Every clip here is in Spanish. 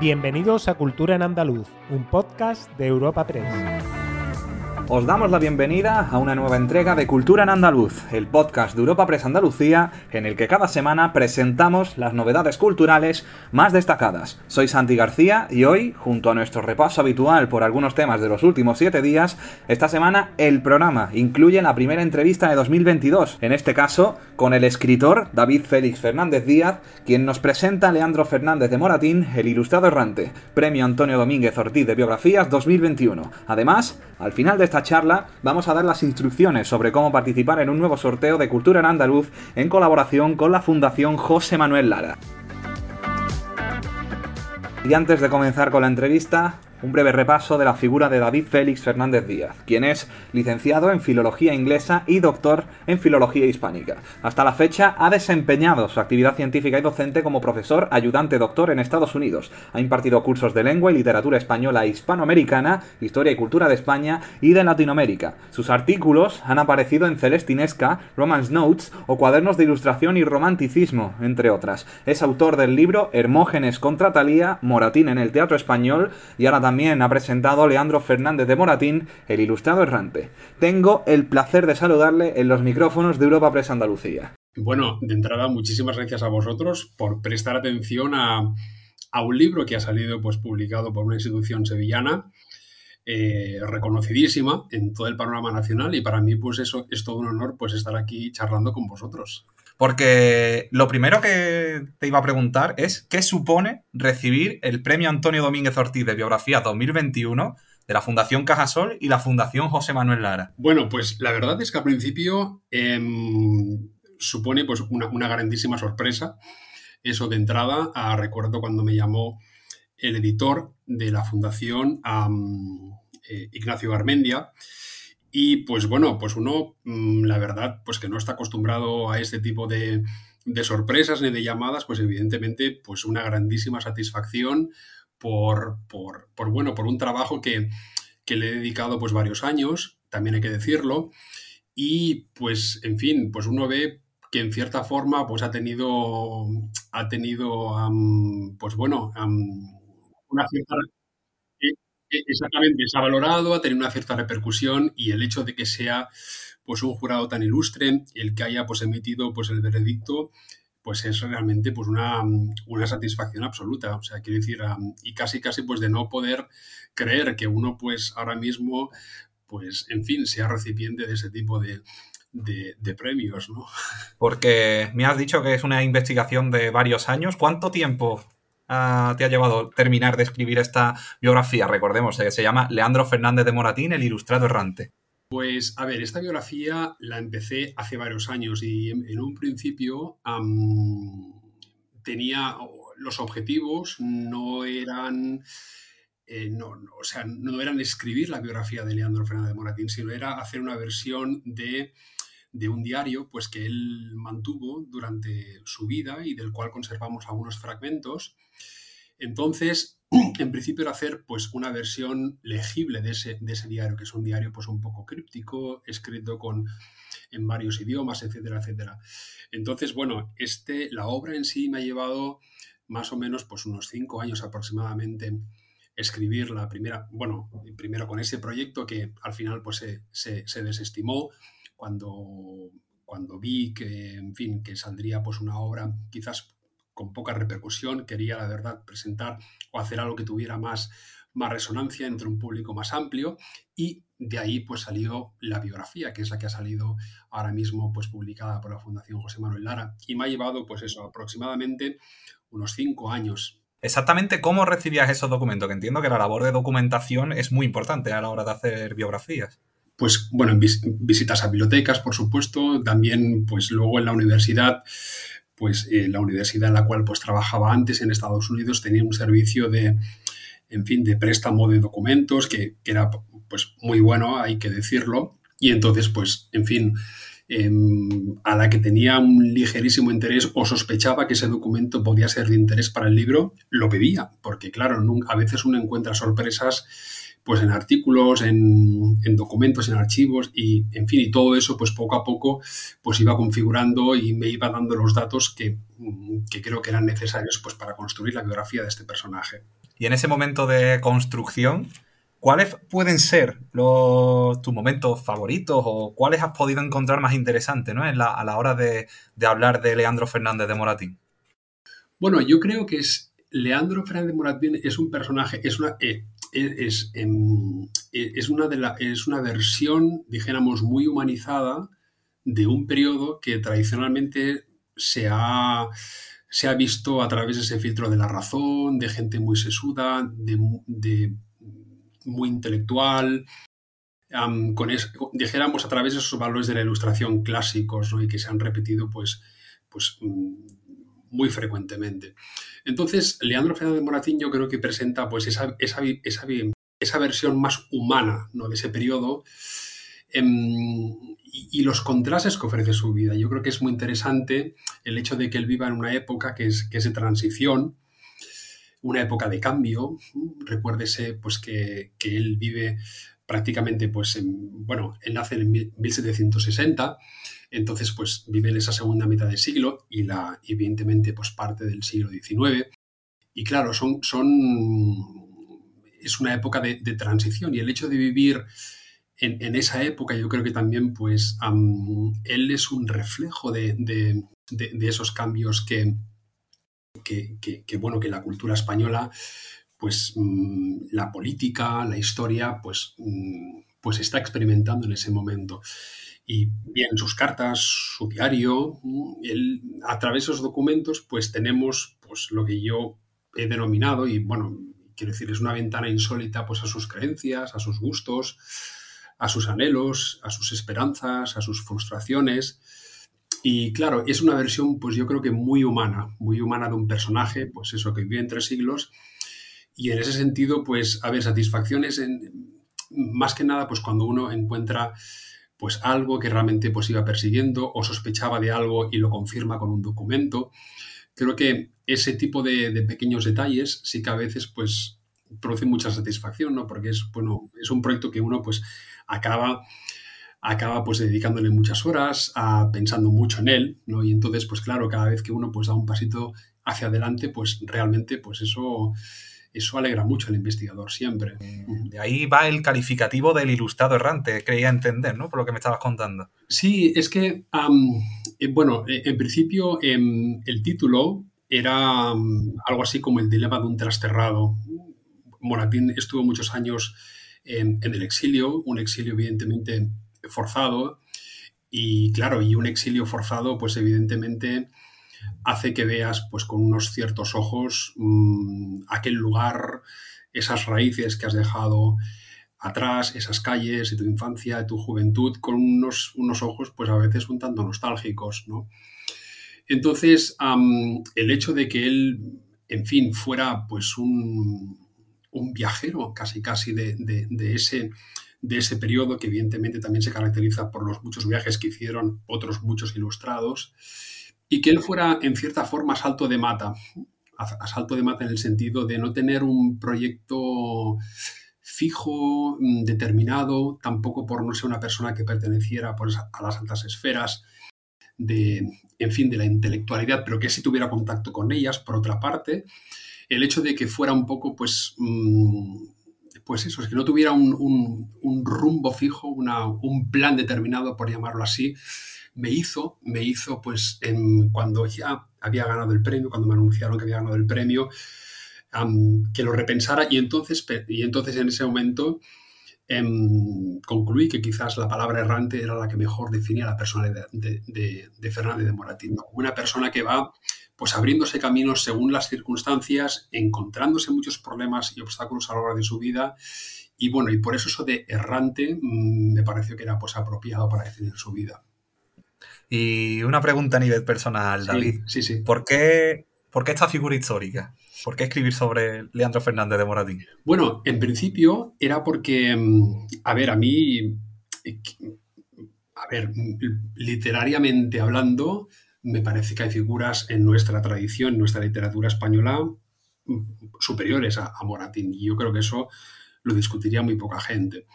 Bienvenidos a Cultura en Andaluz, un podcast de Europa Press. Os damos la bienvenida a una nueva entrega de Cultura en Andaluz, el podcast de Europa Press Andalucía, en el que cada semana presentamos las novedades culturales más destacadas. Soy Santi García y hoy, junto a nuestro repaso habitual por algunos temas de los últimos siete días, esta semana el programa incluye la primera entrevista de 2022, en este caso con el escritor David Félix Fernández Díaz, quien nos presenta a Leandro Fernández de Moratín, el ilustrado errante, Premio Antonio Domínguez Ortiz de Biografías 2021. Además, al final de esta charla vamos a dar las instrucciones sobre cómo participar en un nuevo sorteo de Cultura en Andaluz en colaboración con la Fundación José Manuel Lara. Y antes de comenzar con la entrevista, un breve repaso de la figura de David Félix Fernández Díaz, quien es licenciado en Filología Inglesa y doctor en Filología Hispánica. Hasta la fecha ha desempeñado su actividad científica y docente como profesor ayudante doctor en Estados Unidos. Ha impartido cursos de lengua y literatura española e hispanoamericana, historia y cultura de España y de Latinoamérica. Sus artículos han aparecido en Celestinesca, Romance Notes o Cuadernos de Ilustración y Romanticismo, entre otras. Es autor del libro Hermógenes contra Talía, Moratín en el Teatro Español y ahora también ha presentado Leandro Fernández de Moratín, el ilustrado errante. Tengo el placer de saludarle en los micrófonos de Europa Press Andalucía. Bueno, de entrada, muchísimas gracias a vosotros por prestar atención a, un libro que ha salido pues, publicado por una institución sevillana. Eh, reconocidísima en todo el panorama nacional y para mí pues eso es todo un honor pues estar aquí charlando con vosotros. Porque lo primero que te iba a preguntar es qué supone recibir el premio Antonio Domínguez Ortiz de Biografía 2021 de la Fundación Cajasol y la Fundación José Manuel Lara. Bueno, pues la verdad es que al principio em, supone pues una, grandísima sorpresa. Eso de entrada, ah, recuerdo cuando me llamó el editor de la Fundación, eh, Ignacio Garmendia, y pues bueno, pues uno, mm, la verdad, pues que no está acostumbrado a este tipo de, sorpresas ni de llamadas, pues evidentemente, pues una grandísima satisfacción por, por, bueno, por un trabajo que, le he dedicado pues varios años, también hay que decirlo, y pues, en fin, pues uno ve que en cierta forma pues ha tenido, ha tenido, pues bueno, una cierta exactamente, se ha valorado, ha tenido una cierta repercusión y el hecho de que sea pues un jurado tan ilustre, el que haya pues emitido pues el veredicto, pues es realmente pues una, una satisfacción absoluta. O sea, quiero decir, y casi casi pues de no poder creer que uno pues ahora mismo, pues en fin, sea recipiente de ese tipo de, de, premios, ¿no? Porque me has dicho que es una investigación de varios años. ¿Cuánto tiempo te ha llevado terminar de escribir esta biografía? Recordemos, que se llama Leandro Fernández de Moratín, el ilustrado errante. Pues a ver, esta biografía la empecé hace varios años y en, un principio tenía los objetivos no eran eh, no, o sea, no eran escribir la biografía de Leandro Fernández de Moratín, sino era hacer una versión de, de, un diario pues, que él mantuvo durante su vida y del cual conservamos algunos fragmentos entonces, en principio era hacer pues una versión legible de ese, de ese diario, que es un diario pues un poco críptico, escrito con, en varios idiomas, etcétera, etcétera. Entonces, bueno, este, la obra en sí me ha llevado más o menos pues unos cinco años aproximadamente escribir la primera, bueno, primero con ese proyecto que al final pues se, se desestimó cuando, cuando vi que, en fin, que saldría pues una obra quizás con poca repercusión, quería, la verdad, presentar o hacer algo que tuviera más, más resonancia entre un público más amplio y de ahí pues salió la biografía, que es la que ha salido ahora mismo pues publicada por la Fundación José Manuel Lara y me ha llevado pues eso, aproximadamente unos cinco años. Exactamente cómo recibías esos documentos, que entiendo que la labor de documentación es muy importante a la hora de hacer biografías pues bueno, visitas a bibliotecas, por supuesto, también pues luego en la universidad pues eh, la universidad en la cual pues trabajaba antes en Estados Unidos tenía un servicio de, en fin, de préstamo de documentos que, era pues muy bueno, hay que decirlo. Y entonces, pues, en fin, em, a la que tenía un ligerísimo interés o sospechaba que ese documento podía ser de interés para el libro, lo pedía, porque claro, a veces uno encuentra sorpresas pues en artículos, en, documentos, en archivos y, en fin, y todo eso, pues poco a poco, pues iba configurando y me iba dando los datos que, creo que eran necesarios pues para construir la biografía de este personaje. Y en ese momento de construcción, ¿cuáles pueden ser los, tus momentos favoritos o cuáles has podido encontrar más interesantes ¿no? a la hora de, hablar de Leandro Fernández de Moratín? Bueno, yo creo que es Leandro Fernández de Moratín es un personaje, es una, eh, es, em, e, es, una de la, es una versión, dijéramos, muy humanizada de un periodo que tradicionalmente se ha, se ha visto a través de ese filtro de la razón, de gente muy sesuda, de, muy intelectual, dijéramos a través de esos valores de la ilustración clásicos y que se han repetido pues, pues mm, muy frecuentemente. Entonces, Leandro Fernández Moratín yo creo que presenta pues esa, esa, esa, esa versión más humana ¿no? de ese periodo em, y, los contrastes que ofrece su vida. Yo creo que es muy interesante el hecho de que él viva en una época que es, que es de transición, una época de cambio. Recuérdese pues, que, que él vive prácticamente, pues, en, bueno, él nace en 1760, entonces, pues, vive esa segunda mitad del siglo y, la, evidentemente, pues, parte del siglo XIX. Y claro, son, son, es una época de, transición y el hecho de vivir en, esa época, yo creo que también, pues, él es un reflejo de, esos cambios que, que, bueno, que la cultura española, pues mm, la política, la historia, pues, mm, pues está experimentando en ese momento. Y bien, sus cartas, su diario, mm, a través de esos documentos, pues tenemos pues, lo que yo he denominado, y bueno, quiero decir, es una ventana insólita pues, a sus creencias, a sus gustos, a sus anhelos, a sus esperanzas, a sus frustraciones. Y claro, es una versión, pues yo creo que muy humana, muy humana de un personaje, pues eso, que vive en tres siglos. Y en ese sentido, pues, a ver, satisfacciones, en, más que nada, pues cuando uno encuentra pues algo que realmente pues iba persiguiendo o sospechaba de algo y lo confirma con un documento. Creo que ese tipo de, pequeños detalles sí que a veces pues produce mucha satisfacción, ¿no? Porque es, bueno, es un proyecto que uno pues acaba acaba pues dedicándole muchas horas, a, pensando mucho en él, ¿no? Y entonces, pues claro, cada vez que uno pues da un pasito hacia adelante, pues realmente pues eso, eso alegra mucho al investigador siempre. De ahí va el calificativo del ilustrado errante, creía entender, ¿no? Por lo que me estabas contando. Sí, es que, eh, bueno, eh, en principio em, el título era algo así como el dilema de un trasterrado. Moratín estuvo muchos años en el exilio, un exilio evidentemente forzado y claro, y un exilio forzado pues evidentemente hace que veas pues con unos ciertos ojos mm, aquel lugar, esas raíces que has dejado atrás, esas calles de tu infancia, de tu juventud, con unos, unos ojos pues a veces un tanto nostálgicos, ¿no? Entonces, el hecho de que él, en fin, fuera pues un, un viajero casi casi de, de ese de ese periodo, que evidentemente también se caracteriza por los muchos viajes que hicieron otros muchos ilustrados, y que él fuera en cierta forma salto de mata, a salto de mata en el sentido de no tener un proyecto fijo, mm, determinado, tampoco por no ser una persona que perteneciera pues, a las altas esferas de, en fin, de la intelectualidad, pero que sí tuviera contacto con ellas, por otra parte, el hecho de que fuera un poco, pues, mm, pues eso, es que no tuviera un, rumbo fijo, un plan determinado, por llamarlo así, me hizo, me hizo, pues, cuando ya había ganado el premio, cuando me anunciaron que había ganado el premio, que lo repensara y entonces, y entonces en ese momento em, concluí que quizás la palabra errante era la que mejor definía la personalidad de, de, Fernández de Moratín. Una persona que va pues abriéndose caminos según las circunstancias, encontrándose muchos problemas y obstáculos a lo largo de su vida. Y bueno, y por eso eso de errante mm, me pareció que era pues apropiado para definir su vida. Y una pregunta a nivel personal, David. Sí, sí. ¿Por qué, ¿Por qué esta figura histórica? ¿Por qué escribir sobre Leandro Fernández de Moratín? Bueno, en principio era porque, mm, a ver, a mí, eh, a ver, literariamente hablando, me parece que hay figuras en nuestra tradición, en nuestra literatura española, mm, superiores a, Moratín. Y yo creo que eso lo discutiría muy poca gente.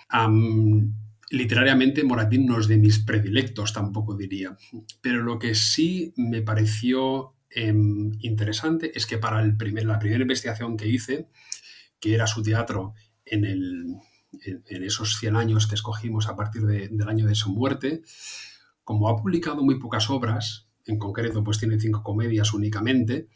Literariamente, Moratín no es de mis predilectos, tampoco diría. Pero lo que sí me pareció em, interesante es que para el la primera investigación que hice, que era su teatro en, el, en, esos 100 años que escogimos a partir del año de su muerte. Como ha publicado muy pocas obras, en concreto pues tiene cinco comedias únicamente,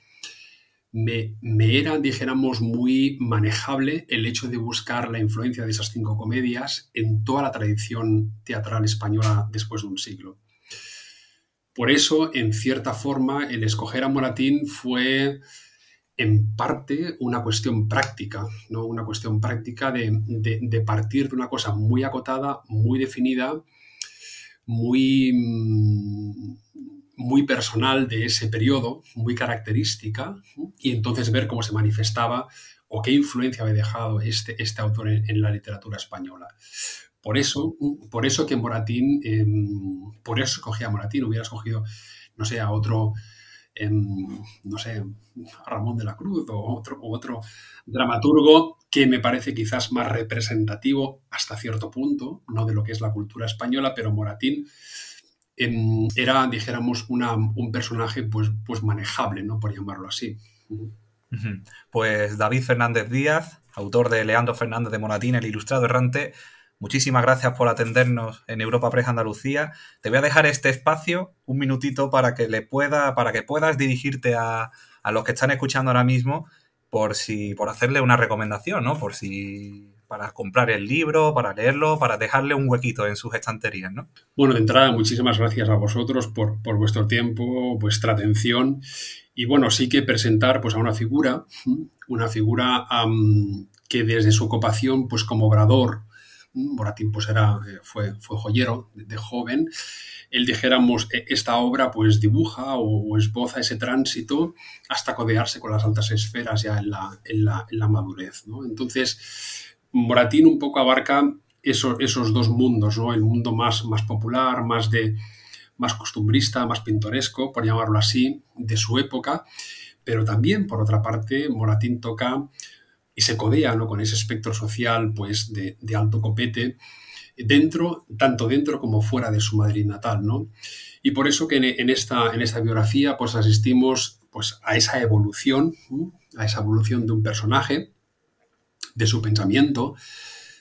me, era, dijéramos, muy manejable el hecho de buscar la influencia de esas cinco comedias en toda la tradición teatral española después de un siglo. Por eso, en cierta forma, el escoger a Moratín fue en parte una cuestión práctica, ¿no? Una cuestión práctica de, partir de una cosa muy acotada, muy definida, muy, muy personal de ese periodo, muy característica, y entonces ver cómo se manifestaba o qué influencia había dejado este, este autor en, la literatura española. Por eso, por eso que Moratín, em, por eso escogí a Moratín, hubiera escogido, no sé, a otro no sé, Ramón de la Cruz o otro, otro dramaturgo que me parece quizás más representativo hasta cierto punto, no de lo que es la cultura española, pero Moratín em, era, dijéramos, una, un personaje pues, pues manejable, ¿no? por llamarlo así. Pues David Fernández Díaz, autor de Leandro Fernández de Moratín, el ilustrado errante, Muchísimas gracias por atendernos en Europa Press Andalucía. Te voy a dejar este espacio, un minutito, para que le pueda, para que puedas dirigirte a, los que están escuchando ahora mismo, por si, por hacerle una recomendación, ¿no? Por si para comprar el libro, para leerlo, para dejarle un huequito en sus estanterías, ¿no? Bueno, de entrada, muchísimas gracias a vosotros por, vuestro tiempo, vuestra atención. Y bueno, sí que presentar pues, a una figura, una figura que desde su ocupación pues, como obrador Moratín pues era, eh, fue, fue joyero de, joven, él dijéramos, e, esta obra pues dibuja o, esboza ese tránsito hasta codearse con las altas esferas ya en la, en la, madurez. Entonces, Moratín un poco abarca esos, dos mundos, ¿no? el mundo más, más popular, más, de, más costumbrista, más pintoresco, por llamarlo así, de su época, pero también, por otra parte, Moratín toca y se codea ¿no? con ese espectro social pues, de, alto copete, dentro, tanto dentro como fuera de su Madrid natal. ¿no? Y por eso que en, esta, en esta biografía pues, asistimos pues, a esa evolución, a esa evolución de un personaje, de su pensamiento,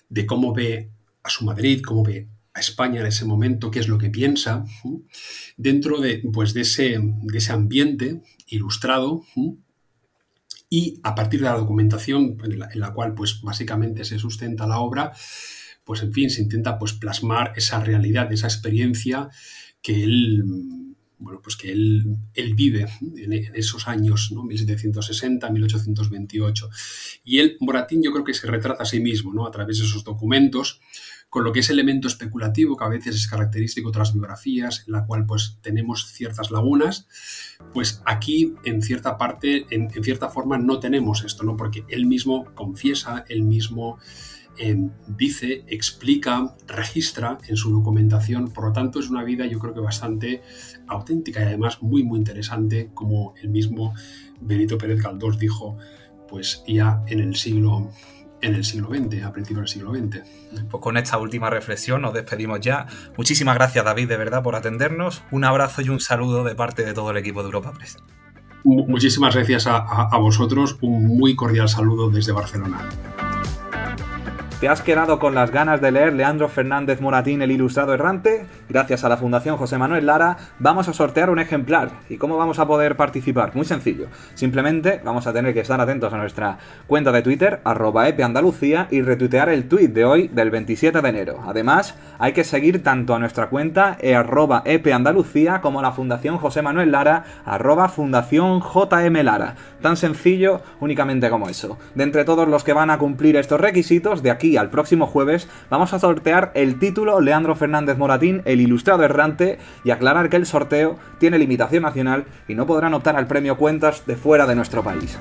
de cómo ve a su Madrid, cómo ve a España en ese momento, qué es lo que piensa, dentro de, pues, de, ese, de ese ambiente ilustrado y a partir de la documentación en la, cual pues básicamente se sustenta la obra, pues en fin, se intenta pues plasmar esa realidad, esa experiencia que él, bueno, pues que él, él vive en, esos años, ¿no? 1760, 1828. Y él, Moratín, yo creo que se retrata a sí mismo, ¿no? A través de esos documentos, con lo que es elemento especulativo, que a veces es característico de otras biografías, en la cual pues tenemos ciertas lagunas, pues aquí en cierta parte, en, cierta forma no tenemos esto, ¿no? Porque él mismo confiesa, él mismo dice, explica, registra en su documentación, por lo tanto es una vida yo creo que bastante auténtica y además muy muy interesante, como el mismo Benito Pérez Galdós dijo, pues ya en el siglo en el siglo XX, a principios del siglo XX. Pues con esta última reflexión nos despedimos ya. Muchísimas gracias David, de verdad, por atendernos. Un abrazo y un saludo de parte de todo el equipo de Europa Press. Muchísimas gracias a vosotros. Un muy cordial saludo desde Barcelona. ¿Te has quedado con las ganas de leer Leandro Fernández Moratín, el ilustrado errante? Gracias a la Fundación José Manuel Lara vamos a sortear un ejemplar. ¿Y cómo vamos a poder participar? Muy sencillo. Simplemente vamos a tener que estar atentos a nuestra cuenta de Twitter, arroba epeandalucía, y retuitear el tweet de hoy, del 27 de enero. Además, hay que seguir tanto a nuestra cuenta, e arroba epeandalucía, como a la Fundación José Manuel Lara, arroba Fundación JM Lara. Tan sencillo, únicamente como eso. De entre todos los que van a cumplir estos requisitos, de aquí al próximo jueves vamos a sortear el título Leandro Fernández Moratín, el ilustrado errante, y aclarar que el sorteo tiene limitación nacional y no podrán optar al premio Cuentas de fuera de nuestro país.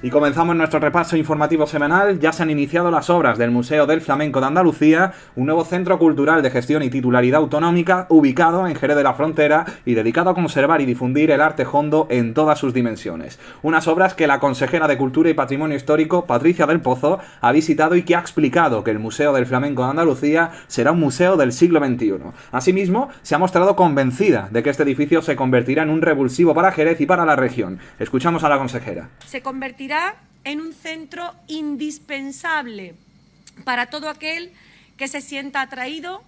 Y comenzamos nuestro repaso informativo semanal. Ya se han iniciado las obras del Museo del Flamenco de Andalucía, un nuevo centro cultural de gestión y titularidad autonómica ubicado en Jerez de la Frontera y dedicado a conservar y difundir el arte hondo en todas sus dimensiones. Unas obras que la consejera de Cultura y Patrimonio Histórico, Patricia del Pozo, ha visitado y que ha explicado que el Museo del Flamenco de Andalucía será un museo del siglo XXI. Asimismo, se ha mostrado convencida de que este edificio se convertirá en un revulsivo para Jerez y para la región. Escuchamos a la consejera. En un centro indispensable para todo aquel que se sienta atraído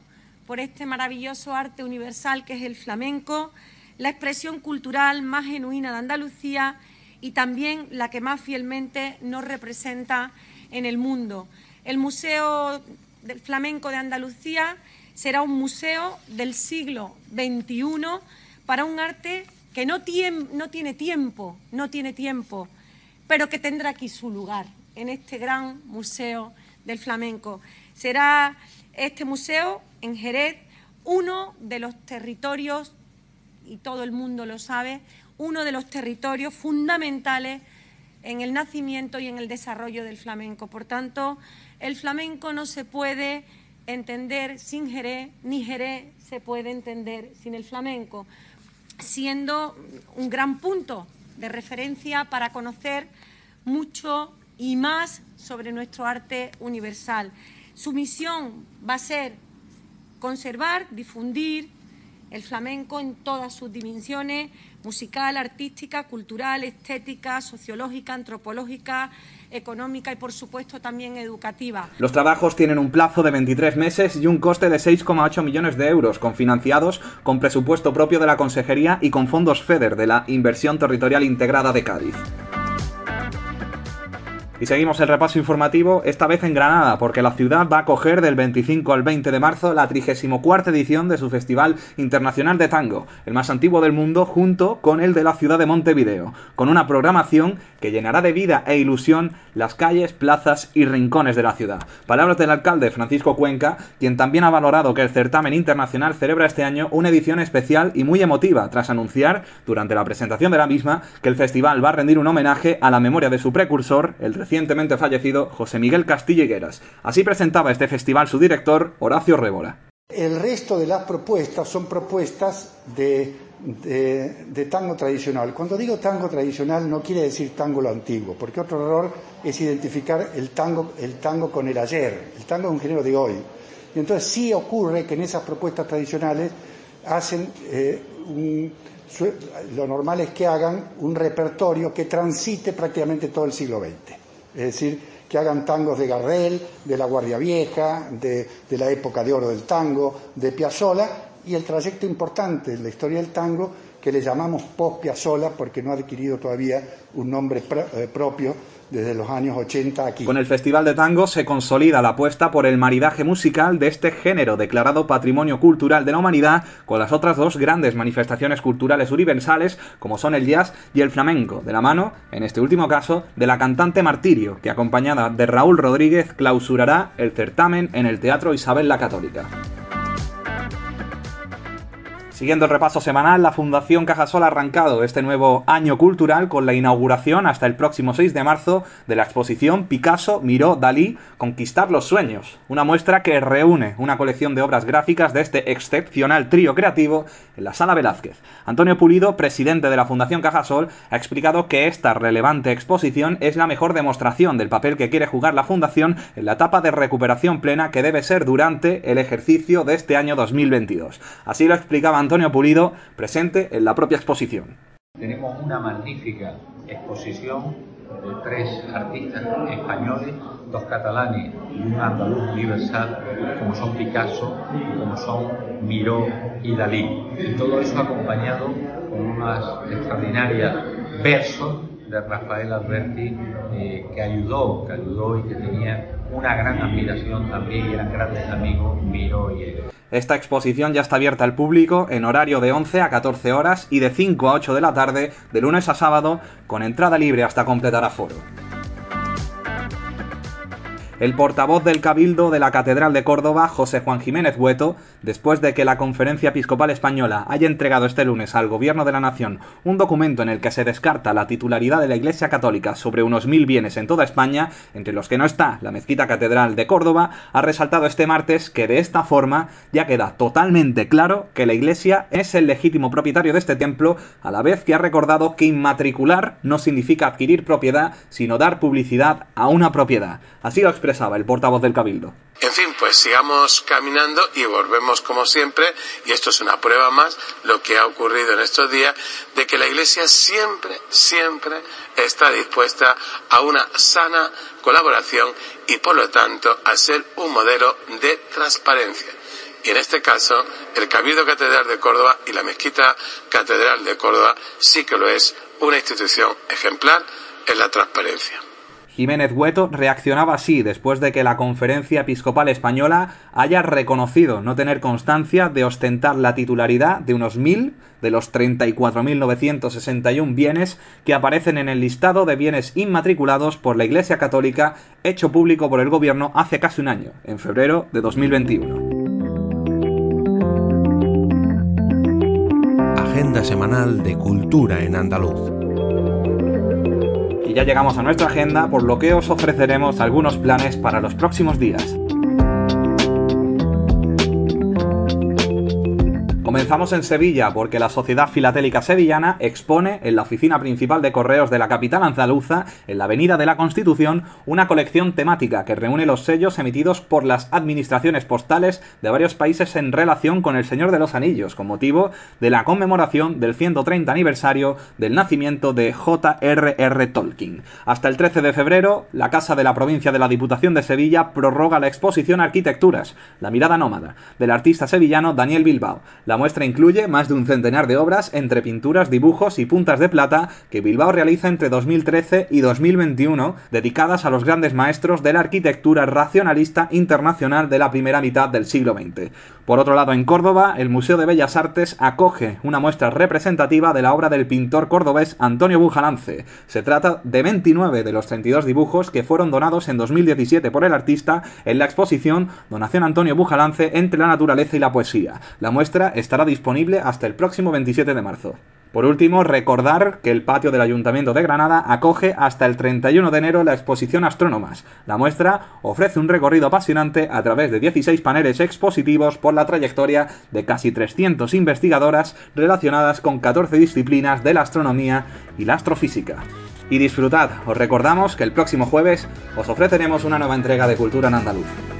por este maravilloso arte universal que es el flamenco, la expresión cultural más genuina de Andalucía y también la que más fielmente nos representa en el mundo. El Museo del Flamenco de Andalucía será un museo del siglo XXI para un arte que no tiene tiempo, no tiene tiempo, pero que tendrá aquí su lugar en este gran museo del flamenco. Será este museo en Jerez uno de los territorios, y todo el mundo lo sabe, uno de los territorios fundamentales en el nacimiento y en el desarrollo del flamenco. Por tanto, el flamenco no se puede entender sin Jerez, ni Jerez se puede entender sin el flamenco, siendo un gran punto de referencia para conocer mucho y más sobre nuestro arte universal. Su misión va a ser conservar, difundir el flamenco en todas sus dimensiones, musical, artística, cultural, estética, sociológica, antropológica, económica y, por supuesto, también educativa. Los trabajos tienen un plazo de 23 meses y un coste de 6,8 millones de euros, confinanciados con presupuesto propio de la Consejería y con fondos FEDER de la Inversión Territorial Integrada de Cádiz. Y seguimos el repaso informativo, esta vez en Granada, porque la ciudad va a acoger del 25 al 20 de marzo la 34 edición de su Festival Internacional de Tango, el más antiguo del mundo, junto con el de la ciudad de Montevideo, con una programación que llenará de vida e ilusión las calles, plazas y rincones de la ciudad. Palabras del alcalde Francisco Cuenca, quien también ha valorado que el certamen internacional celebra este año una edición especial y muy emotiva, tras anunciar, durante la presentación de la misma, que el festival va a rendir un homenaje a la memoria de su precursor, el recientemente fallecido José Miguel Castillo. Así presentaba este festival su director, Horacio Rébola. El resto de las propuestas son propuestas de, de, tango tradicional. Cuando digo tango tradicional no quiere decir tango lo antiguo, porque otro error es identificar el tango, el tango con el ayer. El tango es un género de hoy. Y entonces sí ocurre que en esas propuestas tradicionales hacen eh, un, lo normal es que hagan un repertorio que transite prácticamente todo el siglo XX es decir, que hagan tangos de Garrel, de la Guardia Vieja, de, la época de oro del tango, de Piazzolla, y el trayecto importante en la historia del tango que le llamamos post-Piazzolla porque no ha adquirido todavía un nombre eh, propio desde los años 80 aquí. Con el Festival de Tango se consolida la apuesta por el maridaje musical de este género declarado Patrimonio Cultural de la Humanidad con las otras dos grandes manifestaciones culturales universales como son el jazz y el flamenco, de la mano, en este último caso, de la cantante Martirio, que acompañada de Raúl Rodríguez clausurará el certamen en el Teatro Isabel la Católica. Siguiendo el repaso semanal, la Fundación Cajasol ha arrancado este nuevo año cultural con la inauguración hasta el próximo 6 de marzo de la exposición Picasso, Miró, Dalí, Conquistar los Sueños, una muestra que reúne una colección de obras gráficas de este excepcional trío creativo en la Sala Velázquez. Antonio Pulido, presidente de la Fundación Cajasol, ha explicado que esta relevante exposición es la mejor demostración del papel que quiere jugar la Fundación en la etapa de recuperación plena que debe ser durante el ejercicio de este año 2022. Así lo explicaba Antonio Pulido, presente en la propia exposición. Tenemos una magnífica exposición de tres artistas españoles, dos catalanes y un andaluz universal, como son Picasso, como son Miró y Dalí. Y todo eso acompañado con unas extraordinarias versos de Rafael Alberti eh, que ayudó, que ayudó y que tenía una gran admiración también y eran grandes amigos Miro y él. Esta exposición ya está abierta al público en horario de 11 a 14 horas y de 5 a 8 de la tarde, de lunes a sábado, con entrada libre hasta completar aforo. El portavoz del Cabildo de la Catedral de Córdoba, José Juan Jiménez Bueto, después de que la Conferencia Episcopal Española haya entregado este lunes al Gobierno de la Nación un documento en el que se descarta la titularidad de la Iglesia Católica sobre unos mil bienes en toda España, entre los que no está la Mezquita Catedral de Córdoba, ha resaltado este martes que de esta forma ya queda totalmente claro que la Iglesia es el legítimo propietario de este templo, a la vez que ha recordado que inmatricular no significa adquirir propiedad, sino dar publicidad a una propiedad. Así lo expresó el portavoz del Cabildo. En fin, pues sigamos caminando y volvemos como siempre, y esto es una prueba más, lo que ha ocurrido en estos días, de que la Iglesia siempre, siempre está dispuesta a una sana colaboración y por lo tanto a ser un modelo de transparencia. Y en este caso, el Cabildo Catedral de Córdoba y la Mezquita Catedral de Córdoba sí que lo es una institución ejemplar en la transparencia. Jiménez Hueto reaccionaba así después de que la Conferencia Episcopal Española haya reconocido no tener constancia de ostentar la titularidad de unos mil de los 34.961 bienes que aparecen en el listado de bienes inmatriculados por la Iglesia Católica hecho público por el Gobierno hace casi un año, en febrero de 2021. Agenda semanal de Cultura en Andaluz. Y ya llegamos a nuestra agenda, por lo que os ofreceremos algunos planes para los próximos días. Comenzamos en Sevilla porque la Sociedad Filatélica Sevillana expone en la oficina principal de correos de la capital andaluza, en la Avenida de la Constitución, una colección temática que reúne los sellos emitidos por las administraciones postales de varios países en relación con el Señor de los Anillos, con motivo de la conmemoración del 130 aniversario del nacimiento de J.R.R. Tolkien. Hasta el 13 de febrero, la Casa de la Provincia de la Diputación de Sevilla prorroga la exposición Arquitecturas, la mirada nómada, del artista sevillano Daniel Bilbao. Muestra incluye más de un centenar de obras entre pinturas, dibujos y puntas de plata que Bilbao realiza entre 2013 y 2021, dedicadas a los grandes maestros de la arquitectura racionalista internacional de la primera mitad del siglo XX. Por otro lado, en Córdoba, el Museo de Bellas Artes acoge una muestra representativa de la obra del pintor cordobés Antonio Bujalance. Se trata de 29 de los 32 dibujos que fueron donados en 2017 por el artista en la exposición Donación Antonio Bujalance entre la naturaleza y la poesía. La muestra estará disponible hasta el próximo 27 de marzo. Por último, recordar que el patio del Ayuntamiento de Granada acoge hasta el 31 de enero la exposición Astrónomas. La muestra ofrece un recorrido apasionante a través de 16 paneles expositivos por la trayectoria de casi 300 investigadoras relacionadas con 14 disciplinas de la astronomía y la astrofísica. Y disfrutad, os recordamos que el próximo jueves os ofreceremos una nueva entrega de Cultura en Andaluz.